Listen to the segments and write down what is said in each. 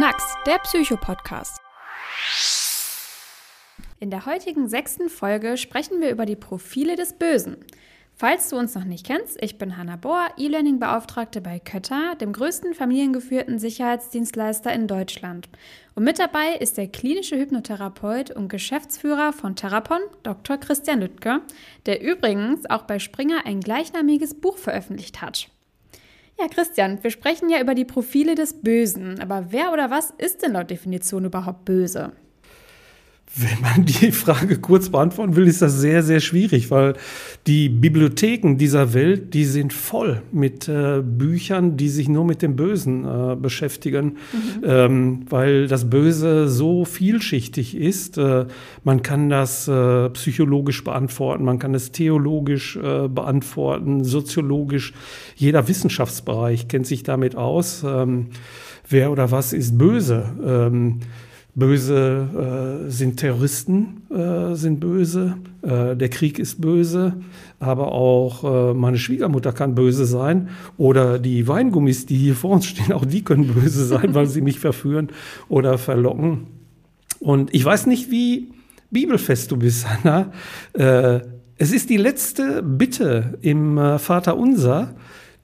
Knacks, der Psycho-Podcast. In der heutigen sechsten Folge sprechen wir über die Profile des Bösen. Falls du uns noch nicht kennst, ich bin Hanna Bohr, E-Learning-Beauftragte bei Kötter, dem größten familiengeführten Sicherheitsdienstleister in Deutschland. Und mit dabei ist der klinische Hypnotherapeut und Geschäftsführer von Therapon, Dr. Christian Lüttke, der übrigens auch bei Springer ein gleichnamiges Buch veröffentlicht hat. Ja, Christian, wir sprechen ja über die Profile des Bösen, aber wer oder was ist denn laut Definition überhaupt böse? Wenn man die Frage kurz beantworten will, ist das sehr, sehr schwierig, weil die Bibliotheken dieser Welt, die sind voll mit äh, Büchern, die sich nur mit dem Bösen äh, beschäftigen, mhm. ähm, weil das Böse so vielschichtig ist. Äh, man kann das äh, psychologisch beantworten, man kann es theologisch äh, beantworten, soziologisch. Jeder Wissenschaftsbereich kennt sich damit aus. Ähm, wer oder was ist böse? Ähm, Böse äh, sind Terroristen, äh, sind böse, äh, der Krieg ist böse, aber auch äh, meine Schwiegermutter kann böse sein oder die Weingummis, die hier vor uns stehen, auch die können böse sein, weil sie mich verführen oder verlocken. Und ich weiß nicht, wie bibelfest du bist, Hanna. Äh, es ist die letzte Bitte im äh, Vater Unser,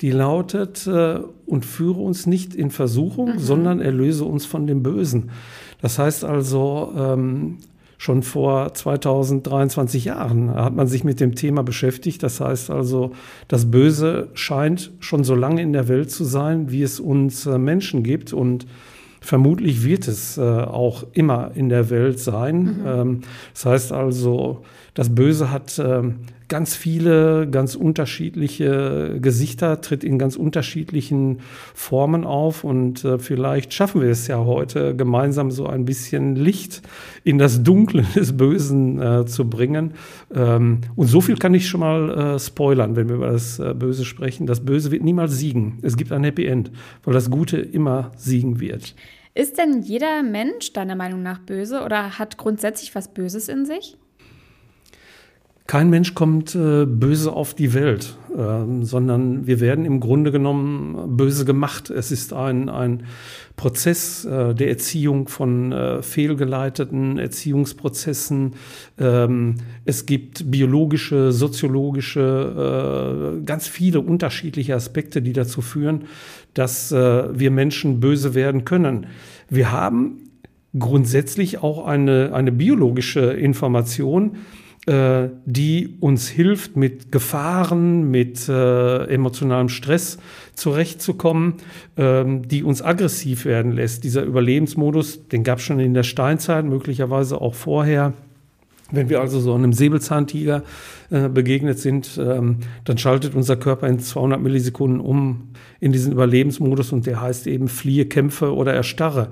die lautet, und führe uns nicht in Versuchung, mhm. sondern erlöse uns von dem Bösen. Das heißt also, ähm, schon vor 2023 Jahren hat man sich mit dem Thema beschäftigt. Das heißt also, das Böse scheint schon so lange in der Welt zu sein, wie es uns äh, Menschen gibt. Und vermutlich wird es äh, auch immer in der Welt sein. Mhm. Ähm, das heißt also, das Böse hat ähm, ganz viele, ganz unterschiedliche Gesichter, tritt in ganz unterschiedlichen Formen auf und äh, vielleicht schaffen wir es ja heute gemeinsam so ein bisschen Licht in das Dunkle des Bösen äh, zu bringen. Ähm, und so viel kann ich schon mal äh, spoilern, wenn wir über das äh, Böse sprechen. Das Böse wird niemals siegen. Es gibt ein Happy End, weil das Gute immer siegen wird. Ist denn jeder Mensch deiner Meinung nach böse oder hat grundsätzlich was Böses in sich? Kein Mensch kommt äh, böse auf die Welt, äh, sondern wir werden im Grunde genommen böse gemacht. Es ist ein, ein Prozess äh, der Erziehung von äh, fehlgeleiteten Erziehungsprozessen. Ähm, es gibt biologische, soziologische, äh, ganz viele unterschiedliche Aspekte, die dazu führen, dass äh, wir Menschen böse werden können. Wir haben grundsätzlich auch eine, eine biologische Information, äh, die uns hilft, mit Gefahren, mit äh, emotionalem Stress zurechtzukommen, ähm, die uns aggressiv werden lässt. Dieser Überlebensmodus, den gab es schon in der Steinzeit, möglicherweise auch vorher. Wenn wir also so einem Säbelzahntiger äh, begegnet sind, ähm, dann schaltet unser Körper in 200 Millisekunden um in diesen Überlebensmodus und der heißt eben fliehe, kämpfe oder erstarre.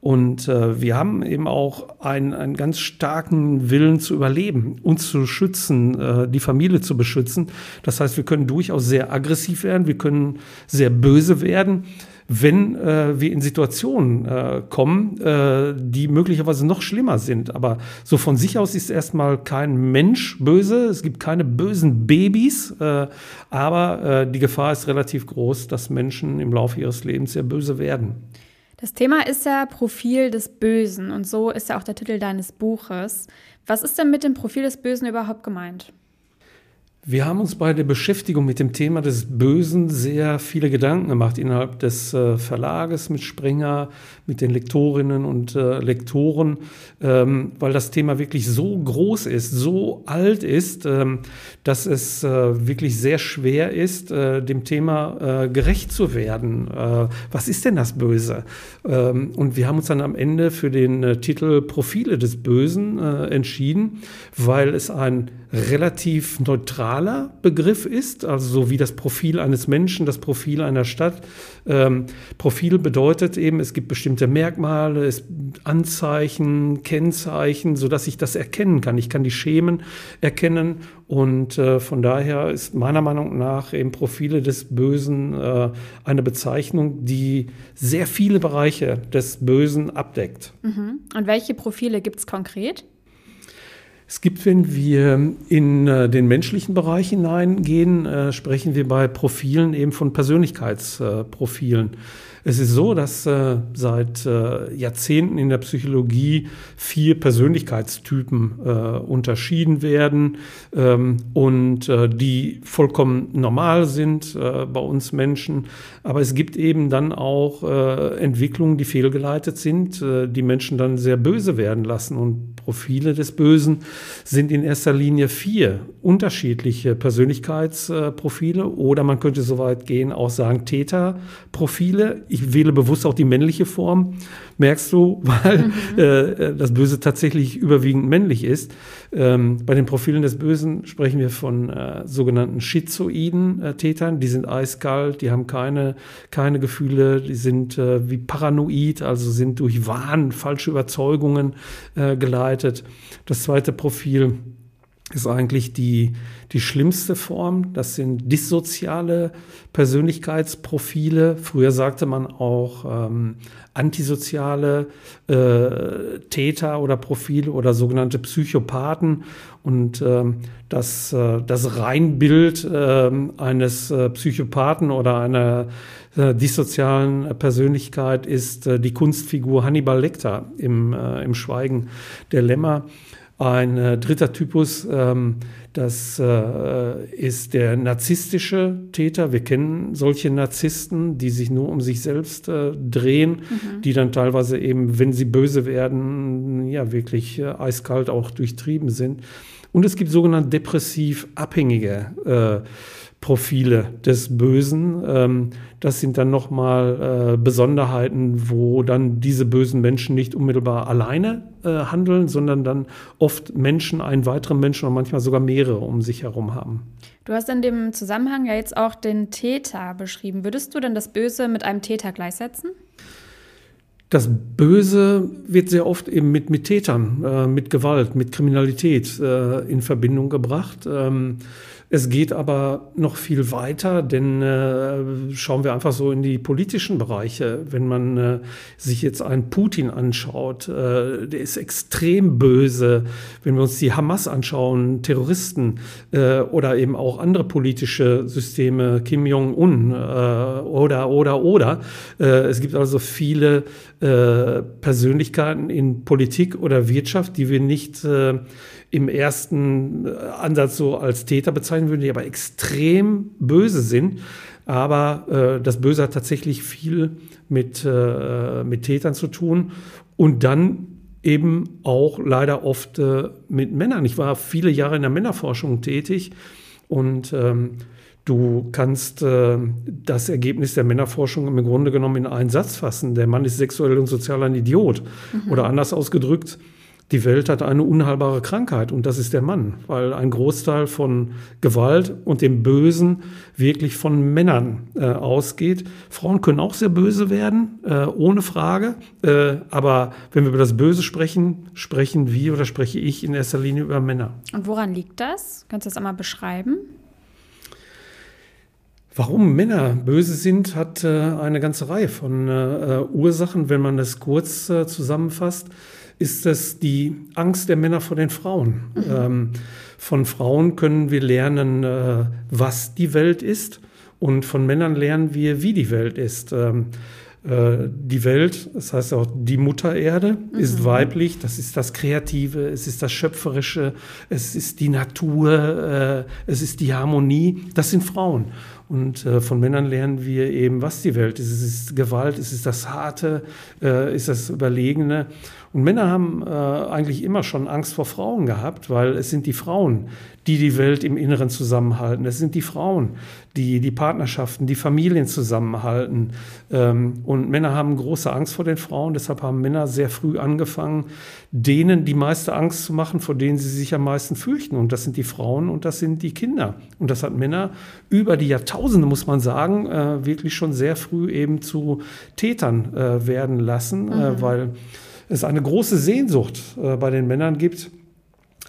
Und äh, wir haben eben auch einen, einen ganz starken Willen zu überleben, uns zu schützen, äh, die Familie zu beschützen. Das heißt, wir können durchaus sehr aggressiv werden, wir können sehr böse werden, wenn äh, wir in Situationen äh, kommen, äh, die möglicherweise noch schlimmer sind. Aber so von sich aus ist erstmal kein Mensch böse, es gibt keine bösen Babys, äh, aber äh, die Gefahr ist relativ groß, dass Menschen im Laufe ihres Lebens sehr böse werden. Das Thema ist ja Profil des Bösen und so ist ja auch der Titel deines Buches. Was ist denn mit dem Profil des Bösen überhaupt gemeint? Wir haben uns bei der Beschäftigung mit dem Thema des Bösen sehr viele Gedanken gemacht innerhalb des äh, Verlages mit Springer, mit den Lektorinnen und äh, Lektoren, ähm, weil das Thema wirklich so groß ist, so alt ist, ähm, dass es äh, wirklich sehr schwer ist, äh, dem Thema äh, gerecht zu werden. Äh, was ist denn das Böse? Ähm, und wir haben uns dann am Ende für den Titel Profile des Bösen entschieden, weil es ein relativ neutraler Begriff ist, also so wie das Profil eines Menschen, das Profil einer Stadt. Ähm, Profil bedeutet eben, es gibt bestimmte Merkmale, es, Anzeichen, Kennzeichen, sodass ich das erkennen kann. Ich kann die Schemen erkennen und äh, von daher ist meiner Meinung nach eben Profile des Bösen äh, eine Bezeichnung, die sehr viele Bereiche des Bösen abdeckt. Mhm. Und welche Profile gibt es konkret? Es gibt, wenn wir in äh, den menschlichen Bereich hineingehen, äh, sprechen wir bei Profilen eben von Persönlichkeitsprofilen. Es ist so, dass äh, seit äh, Jahrzehnten in der Psychologie vier Persönlichkeitstypen äh, unterschieden werden ähm, und äh, die vollkommen normal sind äh, bei uns Menschen. Aber es gibt eben dann auch äh, Entwicklungen, die fehlgeleitet sind, die Menschen dann sehr böse werden lassen. Und Profile des Bösen sind in erster Linie vier unterschiedliche Persönlichkeitsprofile oder man könnte so weit gehen, auch sagen Täterprofile ich wähle bewusst auch die männliche Form, merkst du, weil mhm. äh, das Böse tatsächlich überwiegend männlich ist. Ähm, bei den Profilen des Bösen sprechen wir von äh, sogenannten schizoiden äh, Tätern. Die sind eiskalt, die haben keine, keine Gefühle, die sind äh, wie paranoid, also sind durch Wahn, falsche Überzeugungen äh, geleitet. Das zweite Profil ist eigentlich die, die schlimmste Form. Das sind dissoziale Persönlichkeitsprofile. Früher sagte man auch ähm, antisoziale äh, Täter oder Profile oder sogenannte Psychopathen. Und ähm, das, äh, das Reinbild äh, eines Psychopathen oder einer äh, dissozialen Persönlichkeit ist äh, die Kunstfigur Hannibal Lecter im, äh, im Schweigen der Lämmer. Ein äh, dritter Typus, ähm, das äh, ist der narzisstische Täter. Wir kennen solche Narzissten, die sich nur um sich selbst äh, drehen, mhm. die dann teilweise eben, wenn sie böse werden, ja wirklich äh, eiskalt auch durchtrieben sind. Und es gibt sogenannte depressiv abhängige äh, Profile des Bösen. Ähm, das sind dann nochmal äh, Besonderheiten, wo dann diese bösen Menschen nicht unmittelbar alleine äh, handeln, sondern dann oft Menschen, einen weiteren Menschen und manchmal sogar mehrere um sich herum haben. Du hast in dem Zusammenhang ja jetzt auch den Täter beschrieben. Würdest du denn das Böse mit einem Täter gleichsetzen? Das Böse wird sehr oft eben mit, mit Tätern, äh, mit Gewalt, mit Kriminalität in Verbindung gebracht. Ähm, es geht aber noch viel weiter, denn äh, schauen wir einfach so in die politischen Bereiche. Wenn man äh, sich jetzt einen Putin anschaut, äh, der ist extrem böse. Wenn wir uns die Hamas anschauen, Terroristen äh, oder eben auch andere politische Systeme, Kim Jong-un äh, oder, oder, oder. Äh, es gibt also viele Persönlichkeiten in Politik oder Wirtschaft, die wir nicht im ersten äh, Ansatz so als Täter bezeichnen würden, die aber extrem böse sind. Aber äh, das Böse hat tatsächlich viel mit, äh, mit Tätern zu tun. Und dann eben auch leider oft äh, mit Männern. Ich war viele Jahre in der Männerforschung tätig und ähm, du kannst äh, das Ergebnis der Männerforschung im Grunde genommen in einen Satz fassen. Der Mann ist sexuell und sozial ein Idiot. Mhm. Oder anders ausgedrückt, die Welt hat eine unheilbare Krankheit und das ist der Mann, weil ein Großteil von Gewalt und dem Bösen wirklich von Männern äh, ausgeht. Frauen können auch sehr böse werden, äh, ohne Frage. Äh, aber wenn wir über das Böse sprechen, sprechen wir oder spreche ich in erster Linie über Männer. Und woran liegt das? Kannst du das einmal beschreiben? Warum Männer böse sind, hat äh, eine ganze Reihe von äh, Ursachen, wenn man das kurz äh, zusammenfasst ist es die Angst der Männer vor den Frauen. Mhm. Ähm, von Frauen können wir lernen, äh, was die Welt ist und von Männern lernen wir, wie die Welt ist. Ähm, äh, die Welt, das heißt auch die Mutter Erde, mhm. ist weiblich, das ist das Kreative, es ist das Schöpferische, es ist die Natur, äh, es ist die Harmonie, das sind Frauen. Und äh, von Männern lernen wir eben, was die Welt ist. Es ist Gewalt, es ist das Harte, äh, ist das Überlegene. Und Männer haben äh, eigentlich immer schon Angst vor Frauen gehabt, weil es sind die Frauen, die die Welt im Inneren zusammenhalten. Es sind die Frauen, die die Partnerschaften, die Familien zusammenhalten. Ähm, und Männer haben große Angst vor den Frauen. Deshalb haben Männer sehr früh angefangen, denen die meiste Angst zu machen, vor denen sie sich am meisten fürchten. Und das sind die Frauen und das sind die Kinder. Und das hat Männer über die Jahrtausende, muss man sagen, äh, wirklich schon sehr früh eben zu Tätern äh, werden lassen, äh, mhm. weil es eine große Sehnsucht bei den Männern gibt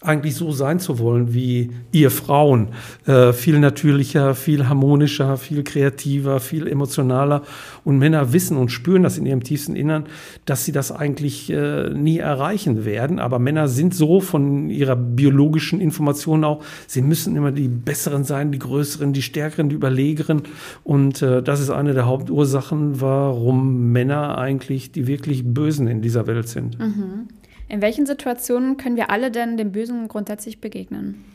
eigentlich so sein zu wollen wie ihr Frauen. Äh, viel natürlicher, viel harmonischer, viel kreativer, viel emotionaler. Und Männer wissen und spüren das in ihrem tiefsten Innern, dass sie das eigentlich äh, nie erreichen werden. Aber Männer sind so von ihrer biologischen Information auch, sie müssen immer die Besseren sein, die Größeren, die Stärkeren, die Überlegeren. Und äh, das ist eine der Hauptursachen, warum Männer eigentlich die wirklich Bösen in dieser Welt sind. Mhm. In welchen Situationen können wir alle denn dem Bösen grundsätzlich begegnen?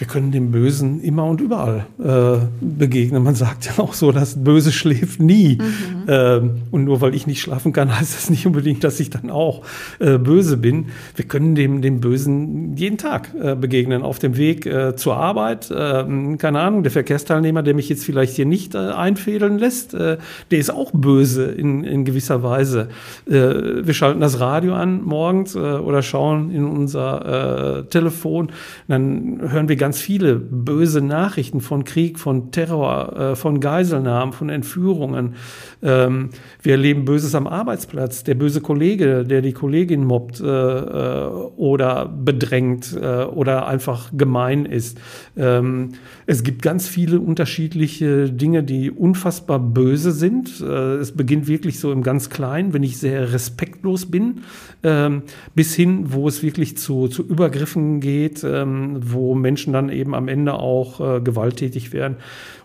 Wir können dem Bösen immer und überall äh, begegnen. Man sagt ja auch so, das Böse schläft nie. Mhm. Ähm, und nur weil ich nicht schlafen kann, heißt das nicht unbedingt, dass ich dann auch äh, böse bin. Wir können dem, dem Bösen jeden Tag äh, begegnen. Auf dem Weg äh, zur Arbeit, ähm, keine Ahnung, der Verkehrsteilnehmer, der mich jetzt vielleicht hier nicht äh, einfädeln lässt, äh, der ist auch böse in, in gewisser Weise. wir schalten das Radio an morgens oder schauen in unser Telefon, dann hören wir ganz ganz viele böse Nachrichten von Krieg, von Terror, äh, von Geiselnahmen, von Entführungen. Ähm, wir erleben Böses am Arbeitsplatz. Der böse Kollege, der die Kollegin mobbt äh, äh, oder bedrängt oder einfach gemein ist. Ähm, es gibt ganz viele unterschiedliche Dinge, die unfassbar böse sind. Es beginnt wirklich so im ganz Kleinen, wenn ich sehr respektlos bin, ähm, bis hin, wo es wirklich zu, zu Übergriffen geht, wo Menschen dann dann eben am Ende auch äh, gewalttätig werden.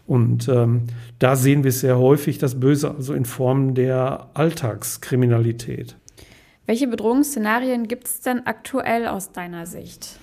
Und ähm, da sehen wir sehr häufig das Böse, also in Form der Alltagskriminalität. Welche Bedrohungsszenarien gibt es denn aktuell aus deiner Sicht?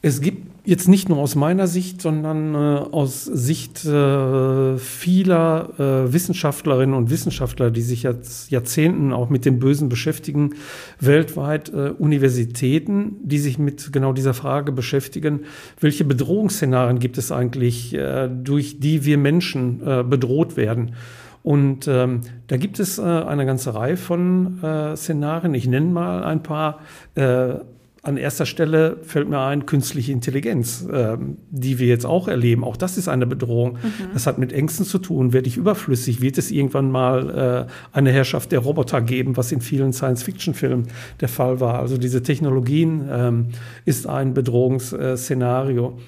Es gibt jetzt nicht nur aus meiner Sicht, sondern äh, aus Sicht äh, vieler äh, Wissenschaftlerinnen und Wissenschaftler, die sich jetzt Jahrzehnten auch mit dem Bösen beschäftigen, weltweit äh, Universitäten, die sich mit genau dieser Frage beschäftigen, welche Bedrohungsszenarien gibt es eigentlich, äh, durch die wir Menschen äh, bedroht werden. Und ähm, da gibt es eine ganze Reihe von Szenarien. Ich nenne mal ein paar. An erster Stelle fällt mir ein künstliche Intelligenz, äh, die wir jetzt auch erleben. Auch das ist eine Bedrohung. Mhm. Das hat mit Ängsten zu tun. Werde ich überflüssig? Wird es irgendwann mal äh, eine Herrschaft der Roboter geben, was in vielen Science-Fiction-Filmen der Fall war? Also diese Technologien ähm, ist ein Bedrohungsszenario.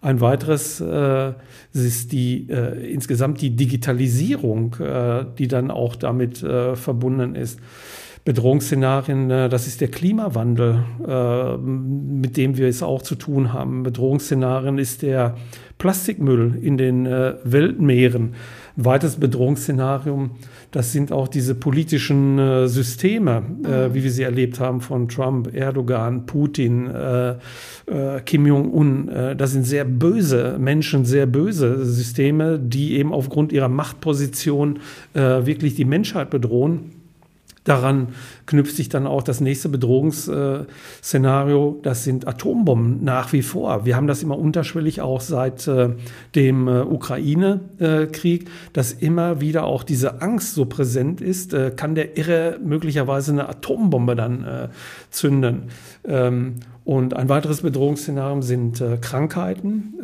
Ein weiteres äh, ist die äh, insgesamt die Digitalisierung, äh, die dann auch damit äh, verbunden ist. Bedrohungsszenarien, äh, das ist der Klimawandel, äh, mit dem wir es auch zu tun haben. Bedrohungsszenarien ist der Plastikmüll in den äh, Weltmeeren. Ein weiteres Bedrohungsszenario, das sind auch diese politischen Systeme, mhm. wie wir sie erlebt haben von Trump, Erdogan, Putin, Kim Jong-un. das sind sehr böse Menschen, sehr böse Systeme, die eben aufgrund ihrer Machtposition wirklich die Menschheit bedrohen. Daran knüpft sich dann auch das nächste Bedrohungsszenario, das sind Atombomben nach wie vor. Wir haben das immer unterschwellig auch seit äh, dem äh, Ukraine-Krieg, dass immer wieder auch diese Angst so präsent ist, äh, kann der Irre möglicherweise eine Atombombe dann zünden. Ähm, und ein weiteres Bedrohungsszenario sind Krankheiten,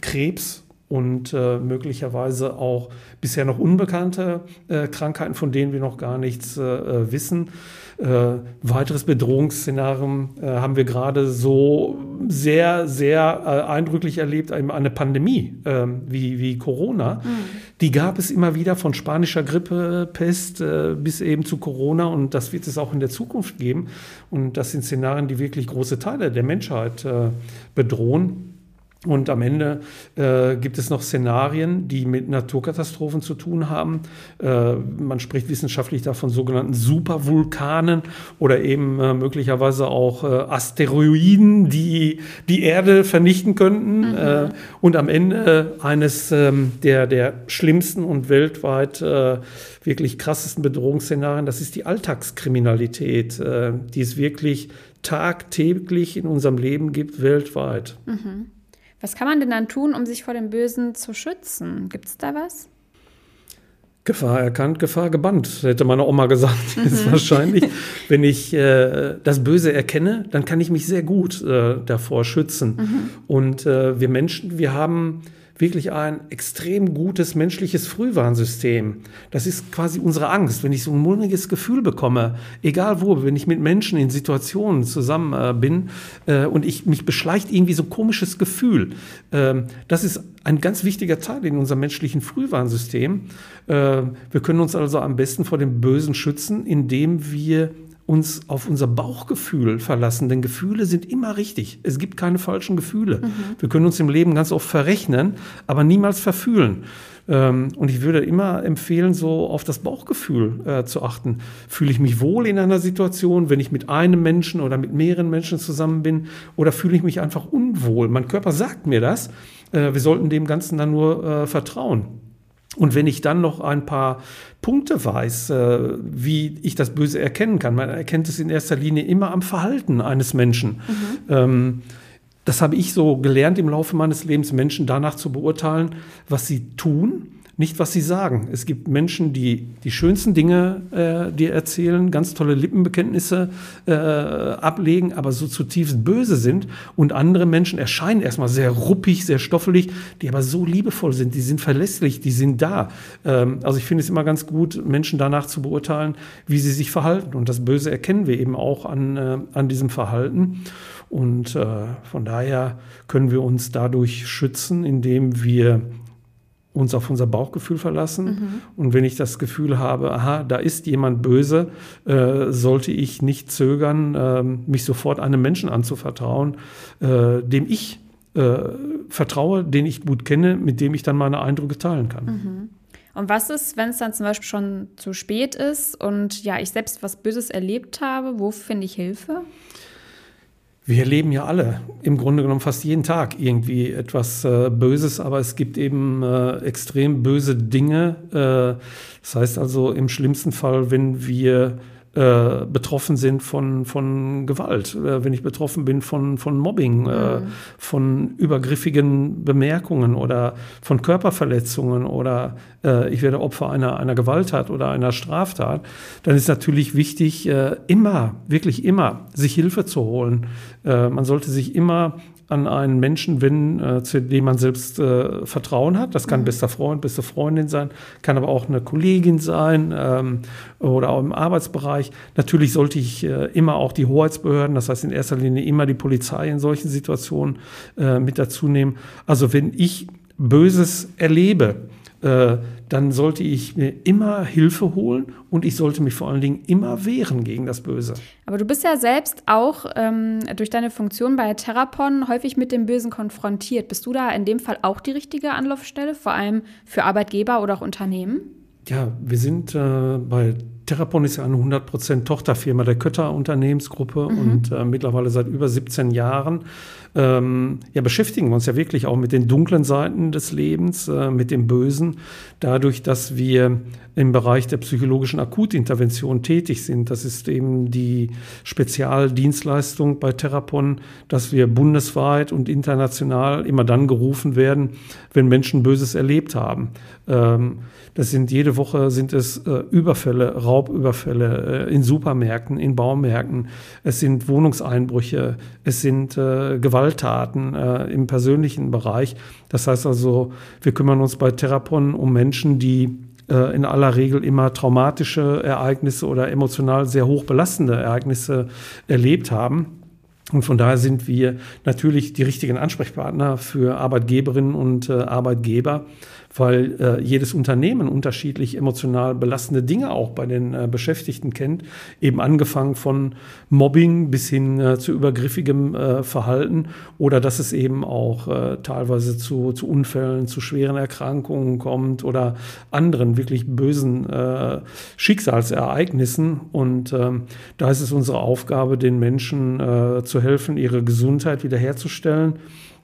Krebs und äh, möglicherweise auch bisher noch unbekannte äh, Krankheiten, von denen wir noch gar nichts äh, äh wissen. Äh, weiteres Bedrohungsszenario äh, haben wir gerade so sehr, sehr eindrücklich erlebt, eine Pandemie ähm, wie, wie Corona. Mhm. Die gab es immer wieder von spanischer Grippe, Pest bis eben zu Corona und das wird es auch in der Zukunft geben. Und das sind Szenarien, die wirklich große Teile der Menschheit bedrohen. Und am Ende äh, gibt es noch Szenarien, die mit Naturkatastrophen zu tun haben. Äh, man spricht wissenschaftlich davon sogenannten Supervulkanen oder eben äh, möglicherweise auch äh, Asteroiden, die die Erde vernichten könnten. Mhm. Äh, und am Ende eines ähm, der, der schlimmsten und weltweit äh, wirklich krassesten Bedrohungsszenarien, das ist die Alltagskriminalität, die es wirklich tagtäglich in unserem Leben gibt, weltweit. Mhm. Was kann man denn dann tun, um sich vor dem Bösen zu schützen? Gibt es da was? Gefahr erkannt, Gefahr gebannt, hätte meine Oma gesagt. Mhm. Ist wahrscheinlich, wenn ich äh, das Böse erkenne, dann kann ich mich sehr gut äh, davor schützen. Mhm. Und äh, wir Menschen, wir haben wirklich ein extrem gutes menschliches Frühwarnsystem. Das ist quasi unsere Angst. Wenn ich so ein mulmiges Gefühl bekomme, egal wo, wenn ich mit Menschen in Situationen zusammen äh, bin äh, und ich mich beschleicht irgendwie so ein komisches Gefühl, äh, das ist ein ganz wichtiger Teil in unserem menschlichen Frühwarnsystem. Äh, wir können uns also am besten vor dem Bösen schützen, indem wir uns auf unser Bauchgefühl verlassen, denn Gefühle sind immer richtig. Es gibt keine falschen Gefühle. Mhm. Wir können uns im Leben ganz oft verrechnen, aber niemals verfühlen. Ähm, und ich würde immer empfehlen, so auf das Bauchgefühl äh, zu achten. Fühle ich mich wohl in einer Situation, wenn ich mit einem Menschen oder mit mehreren Menschen zusammen bin, oder fühle ich mich einfach unwohl? Mein Körper sagt mir das. Äh, wir sollten dem Ganzen dann nur äh, vertrauen. Und wenn ich dann noch ein paar Punkte weiß, äh, wie ich das Böse erkennen kann, man erkennt es in erster Linie immer am Verhalten eines Menschen. Mhm. Ähm, das habe ich so gelernt im Laufe meines Lebens, Menschen danach zu beurteilen, was sie tun nicht, was sie sagen. Es gibt Menschen, die die schönsten Dinge äh, dir erzählen, ganz tolle Lippenbekenntnisse äh, ablegen, aber so zutiefst böse sind. Und andere Menschen erscheinen erstmal sehr ruppig, sehr stoffelig, die aber so liebevoll sind, die sind verlässlich, die sind da. Ähm, also ich finde es immer ganz gut, Menschen danach zu beurteilen, wie sie sich verhalten. Und das Böse erkennen wir eben auch an, äh, an diesem Verhalten. Und äh, von daher können wir uns dadurch schützen, indem wir uns auf unser Bauchgefühl verlassen. Mhm. Und wenn ich das Gefühl habe, aha, da ist jemand böse, äh, sollte ich nicht zögern, äh, mich sofort einem Menschen anzuvertrauen, äh, dem ich äh, vertraue, den ich gut kenne, mit dem ich dann meine Eindrücke teilen kann. Mhm. Und was ist, wenn es dann zum Beispiel schon zu spät ist und ja, ich selbst was Böses erlebt habe? Wo finde ich Hilfe? Wir erleben ja alle im Grunde genommen fast jeden Tag irgendwie etwas äh, Böses, aber es gibt eben äh, extrem böse Dinge. Äh, das heißt also im schlimmsten Fall, wenn wir äh, betroffen sind von, von Gewalt, äh, wenn ich betroffen bin von, von Mobbing, äh, mhm. von übergriffigen Bemerkungen oder von Körperverletzungen oder äh, ich werde Opfer einer, einer Gewalttat oder einer Straftat, dann ist natürlich wichtig, immer, wirklich immer, sich Hilfe zu holen. Man sollte sich immer an einen Menschen wenden, äh, zu dem man selbst äh, Vertrauen hat. Das kann mhm. bester Freund, beste Freundin sein, kann aber auch eine Kollegin sein ähm, oder auch im Arbeitsbereich. Natürlich sollte ich äh, immer auch die Hoheitsbehörden, das heißt in erster Linie immer die Polizei in solchen Situationen äh, mit dazu nehmen. Also wenn ich Böses erlebe, äh, dann sollte ich mir immer Hilfe holen und ich sollte mich vor allen Dingen immer wehren gegen das Böse. Aber du bist ja selbst auch ähm, durch deine Funktion bei Therapon häufig mit dem Bösen konfrontiert. Bist du da in dem Fall auch die richtige Anlaufstelle, vor allem für Arbeitgeber oder auch Unternehmen? Ja, wir sind äh, bei Therapon ist ja eine 100% Tochterfirma der Kötter Unternehmensgruppe mhm. und äh, mittlerweile seit über 17 Jahren ähm, ja, beschäftigen wir uns ja wirklich auch mit den dunklen Seiten des Lebens, äh, mit dem Bösen, dadurch, dass wir im Bereich der psychologischen Akutintervention tätig sind. Das ist eben die Spezialdienstleistung bei Therapon, dass wir bundesweit und international immer dann gerufen werden, wenn Menschen Böses erlebt haben. Ähm, das sind jede Woche sind es äh, Überfälle, Raubüberfälle äh, in Supermärkten, in Baumärkten. Es sind Wohnungseinbrüche, es sind äh, Gewalttaten äh, im persönlichen Bereich. Das heißt also, wir kümmern uns bei Therapon um Menschen, die äh, in aller Regel immer traumatische Ereignisse oder emotional sehr hoch belastende Ereignisse erlebt haben. Und von daher sind wir natürlich die richtigen Ansprechpartner für Arbeitgeberinnen und äh, Arbeitgeber weil äh, jedes Unternehmen unterschiedlich emotional belastende Dinge auch bei den äh, Beschäftigten kennt, eben angefangen von Mobbing bis hin äh, zu übergriffigem äh, Verhalten oder dass es eben auch äh, teilweise zu, zu Unfällen, zu schweren Erkrankungen kommt oder anderen wirklich bösen äh, Schicksalsereignissen. Und ähm, da ist es unsere Aufgabe, den Menschen äh, zu helfen, ihre Gesundheit wiederherzustellen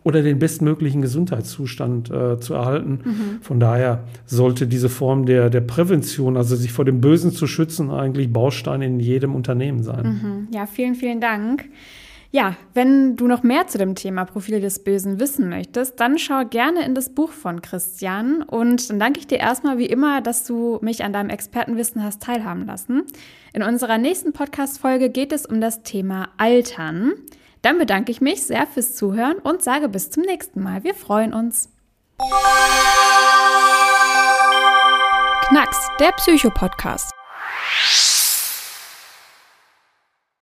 oder den bestmöglichen Gesundheitszustand äh, zu erhalten. Mhm. Von daher sollte diese Form der, der Prävention, also sich vor dem Bösen zu schützen, eigentlich Baustein in jedem Unternehmen sein. Mhm. Ja, vielen, vielen Dank. Ja, wenn du noch mehr zu dem Thema Profile des Bösen wissen möchtest, dann schau gerne in das Buch von Christian. Und dann danke ich dir erstmal wie immer, dass du mich an deinem Expertenwissen hast teilhaben lassen. In unserer nächsten Podcast-Folge geht es um das Thema Altern. Dann bedanke ich mich sehr fürs Zuhören und sage bis zum nächsten Mal. Wir freuen uns. Knacks, der Psycho-Podcast.